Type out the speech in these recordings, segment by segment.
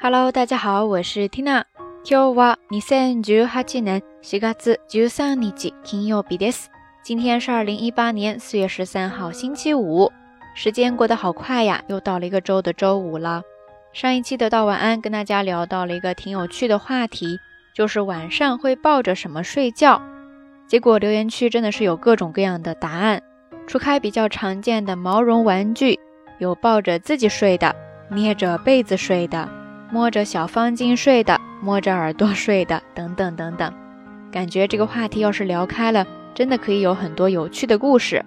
Hello，大家好，我是 Tina。今日は二千十八年四月十三日金曜日です。今天是二零一八年四月十三号星期五。时间过得好快呀，又到了一个周的周五了。上一期得到晚安，跟大家聊到了一个挺有趣的话题，就是晚上会抱着什么睡觉。结果留言区真的是有各种各样的答案。除开比较常见的毛绒玩具，有抱着自己睡的，捏着被子睡的。 摸着小方巾睡的，摸着耳朵睡的，等等等等，感觉这个话题要是聊开了，真的可以有很多有趣的故事。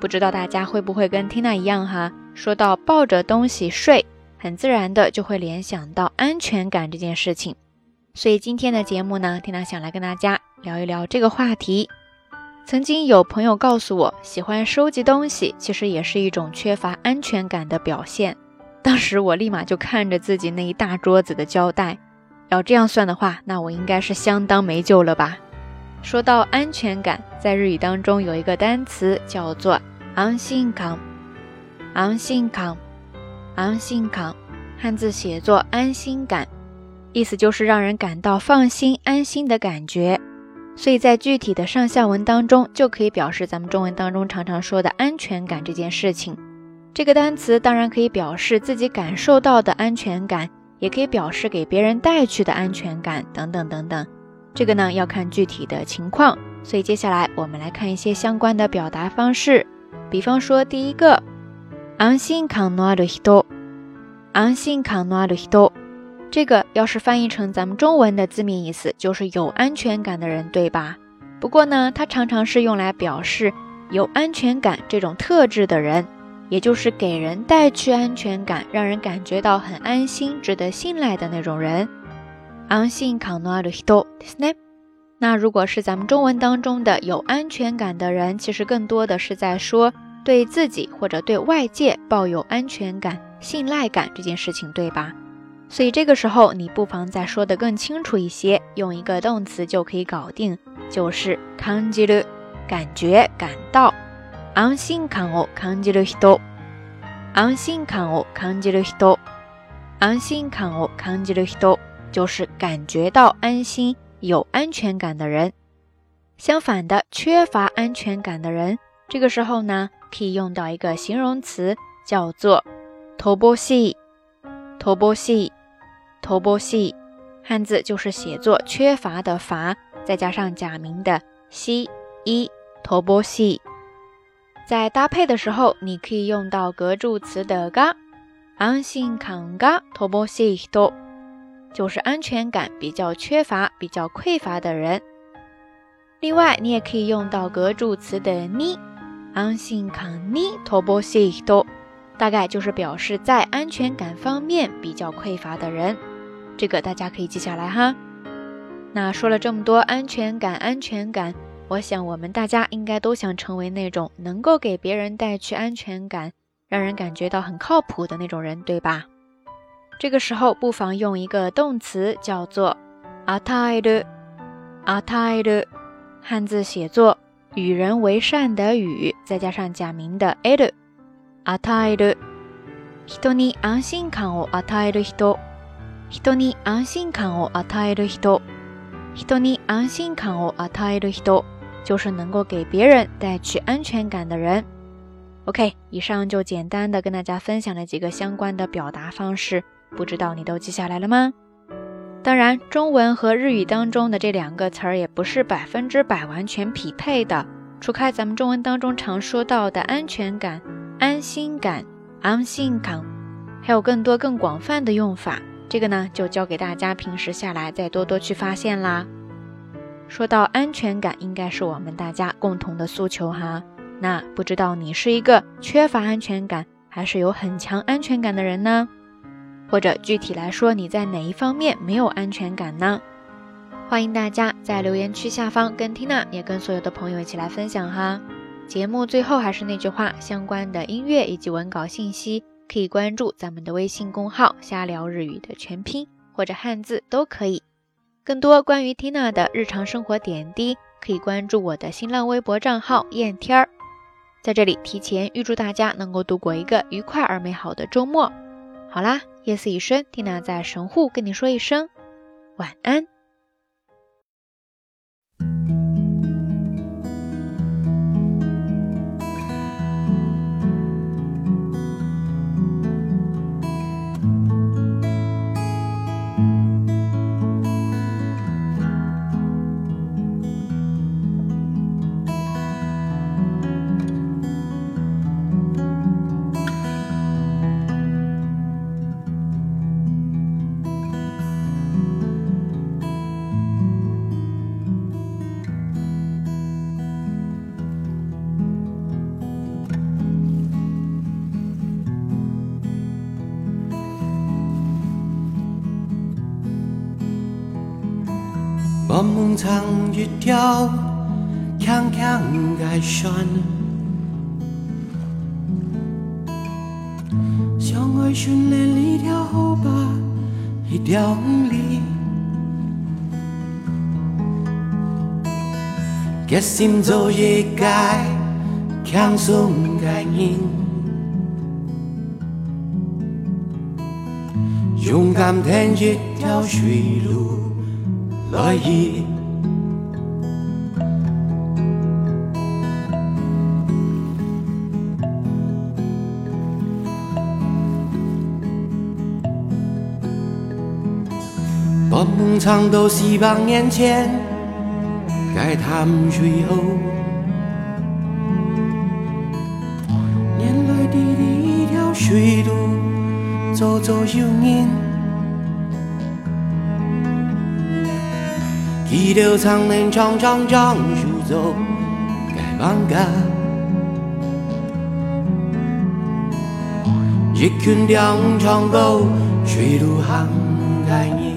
不知道大家会不会跟 Tina 一样哈？说到抱着东西睡，很自然的就会联想到安全感这件事情。所以今天的节目呢，Tina 想来跟大家聊一聊这个话题。曾经有朋友告诉我，喜欢收集东西，其实也是一种缺乏安全感的表现。当时我立马就看着自己那一大桌子的胶带，要这样算的话，那我应该是相当没救了吧？说到安全感，在日语当中有一个单词叫做安心感，安心感，安心感，汉字写作安心感，意思就是让人感到放心、安心的感觉。所以在具体的上下文当中，就可以表示咱们中文当中常常说的安全感这件事情。这个单词当然可以表示自己感受到的安全感，也可以表示给别人带去的安全感，等等等等。这个呢要看具体的情况，所以接下来我们来看一些相关的表达方式。比方说第一个，安心感のある人，安心感のある人，这个要是翻译成咱们中文的字面意思，就是有安全感的人，对吧？不过呢，它常常是用来表示有安全感这种特质的人。 也就是给人带去安全感，让人感觉到很安心、值得信赖的那种人。安心感のある人ですね。那如果是咱们中文当中的有安全感的人，其实更多的是在说对自己或者对外界抱有安全感、信赖感这件事情，对吧？所以这个时候你不妨再说的更清楚一些，用一个动词就可以搞定，就是感じる，感觉、感到。安心感を感じる人、 安心感を感じる人、安心感を感じる人，就是感觉到安心、有安全感的人。相反的，缺乏安全感的人，这个时候呢，可以用到一个形容词，叫做“乏しい”。乏しい、乏しい，汉字就是写作缺乏的乏，再加上假名的しい、乏しい。 在搭配的时候，你可以用到格助词的が，安心感が乏しい人，就是安全感比较缺乏、比较匮乏的人。另外，你也可以用到格助词的に，安心感に乏しい人，大概就是表示在安全感方面比较匮乏的人。这个大家可以记下来哈。那说了这么多安全感，安全感。 我想，我们大家应该都想成为那种能够给别人带去安全感，让人感觉到很靠谱的那种人，对吧？这个时候，不妨用一个动词，叫做“与える”。与える，汉字写作“与人为善”的“与”，再加上假名的“える”。与える，人に安心感を与える人。人に安心感を与える人。人に安心感を与える人。 就是能够给别人带去安全感的人。OK，以上就简单的跟大家分享了几个相关的表达方式，不知道你都记下来了吗？当然，中文和日语当中的这两个词儿也不是百分之百完全匹配的，除开咱们中文当中常说到的安全感、安心感、安心感，还有更多更广泛的用法。这个呢，就交给大家平时下来再多多去发现啦。说到安全感，应该是我们大家共同的诉求哈。那不知道你是一个缺乏安全感，还是有很强安全感的人呢？或者具体来说，你在哪一方面没有安全感呢？欢迎大家在留言区下方跟 Tina 也跟所有的朋友一起来分享哈。节目最后还是那句话，相关的音乐以及文稿信息可以关注咱们的微信公号“瞎聊日语”的全拼或者汉字都可以。更多关于缇娜的日常生活点滴，可以关注我的新浪微博账号“燕天儿”。在这里提前预祝大家能够度过一个愉快而美好的周末。好啦，夜色已深，缇娜在神户跟你说一声晚安。我梦藏一条长长的线，相爱训练一条河吧，一条里，决心做一个轻松的人，勇敢填一条水路。来意。把梦藏到四百年前，该淡水后，年来的一条水路，走走有人。一条长年长长长树走，该放假。一群两长狗，水路行该人。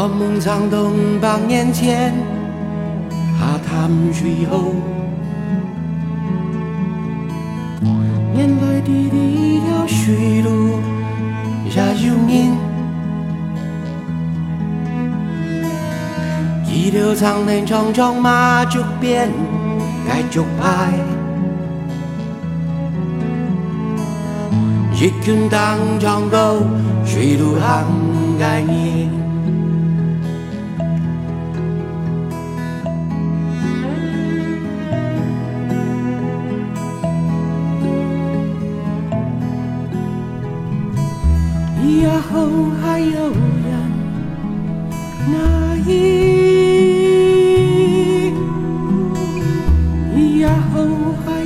把梦藏到五百年前，下淡水后，年来的一条水路也有人。一条长年长长马竹鞭，该竹牌。一群当长狗，水路行该人。也好。